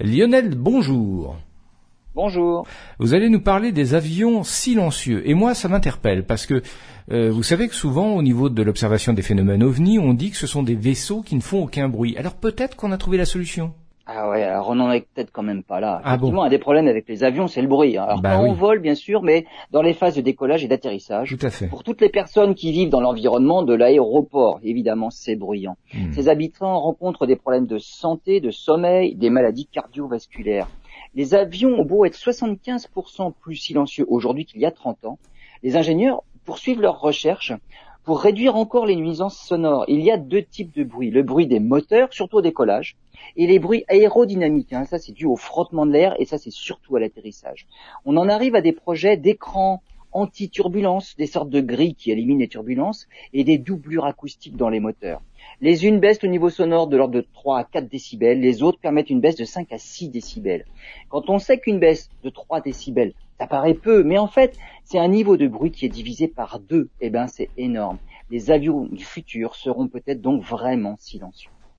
Lionel, bonjour. Bonjour. Vous allez nous parler des avions silencieux. Et moi, ça m'interpelle parce que euh, vous savez que souvent, au niveau de l'observation des phénomènes ovnis, on dit que ce sont des vaisseaux qui ne font aucun bruit. Alors peut-être qu'on a trouvé la solution. Ah ouais, alors on n'en est peut-être quand même pas là. Ah Effectivement, un des problèmes avec les avions, c'est le bruit. Alors Bah quand oui. on vole, bien sûr, mais dans les phases de décollage et d'atterrissage, Tout à fait. pour toutes les personnes qui vivent dans l'environnement de l'aéroport, évidemment, c'est bruyant. Hmm. Ces habitants rencontrent des problèmes de santé, de sommeil, des maladies cardiovasculaires. Les avions ont beau être 75% plus silencieux aujourd'hui qu'il y a 30 ans. Les ingénieurs poursuivent leurs recherches pour réduire encore les nuisances sonores. Il y a deux types de bruit. Le bruit des moteurs, surtout au décollage, et les bruits aérodynamiques. hein. Ça, c'est dû au frottement de l'air et ça, c'est surtout à l'atterrissage. On en arrive à des projets d'écrans anti-turbulence, des sortes de grilles qui éliminent les turbulences et des doublures acoustiques dans les moteurs. Les unes baissent au niveau sonore de l'ordre de 3 à 4 décibels, les autres permettent une baisse de 5 à 6 décibels. Quand on sait qu'une baisse de 3 décibels, ça paraît peu, mais en fait, c'est un niveau de bruit qui est divisé par deux. Eh ben, c'est énorme. Les avions du futur seront peut-être donc vraiment silencieux.